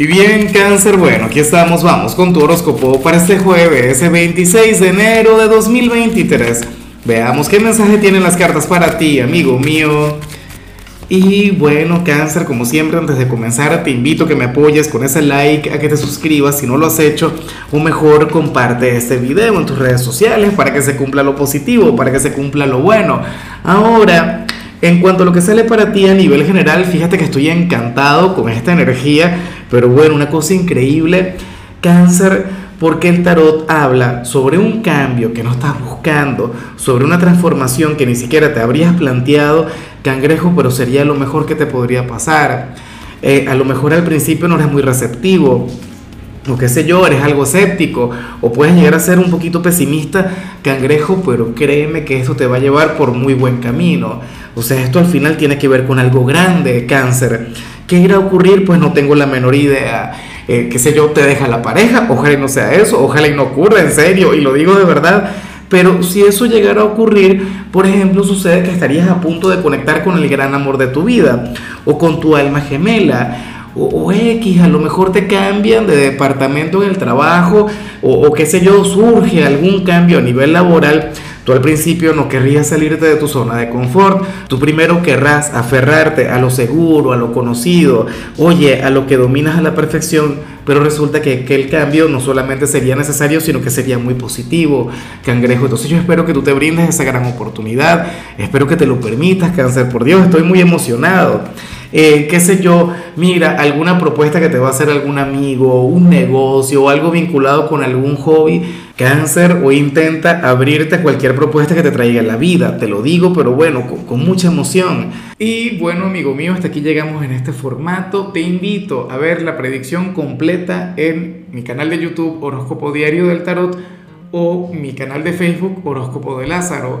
Y bien, cáncer, bueno, aquí estamos, vamos con tu horóscopo para este jueves, ese 26 de enero de 2023. Veamos qué mensaje tienen las cartas para ti, amigo mío. Y bueno, cáncer, como siempre, antes de comenzar, te invito a que me apoyes con ese like, a que te suscribas si no lo has hecho, o mejor comparte este video en tus redes sociales para que se cumpla lo positivo, para que se cumpla lo bueno. Ahora, en cuanto a lo que sale para ti a nivel general, fíjate que estoy encantado con esta energía, pero bueno, una cosa increíble, cáncer, porque el tarot habla sobre un cambio que no estás buscando, sobre una transformación que ni siquiera te habrías planteado, cangrejo, pero sería lo mejor que te podría pasar. Eh, a lo mejor al principio no eres muy receptivo, o qué sé yo, eres algo escéptico, o puedes llegar a ser un poquito pesimista, cangrejo, pero créeme que esto te va a llevar por muy buen camino. O sea, esto al final tiene que ver con algo grande, cáncer. ¿Qué irá a ocurrir? Pues no tengo la menor idea. Eh, qué sé yo, te deja la pareja, ojalá y no sea eso, ojalá y no ocurra, en serio, y lo digo de verdad. Pero si eso llegara a ocurrir, por ejemplo, sucede que estarías a punto de conectar con el gran amor de tu vida o con tu alma gemela o, X, a lo mejor te cambian de departamento en el trabajo, o, o qué sé yo, surge algún cambio a nivel laboral, Tú al principio no querrías salirte de tu zona de confort, tú primero querrás aferrarte a lo seguro, a lo conocido, oye, a lo que dominas a la perfección, pero resulta que, que el cambio no solamente sería necesario, sino que sería muy positivo, cangrejo. Entonces yo espero que tú te brindes esa gran oportunidad, espero que te lo permitas, cáncer, por Dios, estoy muy emocionado. Eh, qué sé yo, mira, alguna propuesta que te va a hacer algún amigo, un negocio o algo vinculado con algún hobby, cáncer, o intenta abrirte a cualquier propuesta que te traiga la vida, te lo digo, pero bueno, con, con mucha emoción. Y bueno, amigo mío, hasta aquí llegamos en este formato. Te invito a ver la predicción completa en mi canal de YouTube Horóscopo Diario del Tarot o mi canal de Facebook Horóscopo de Lázaro.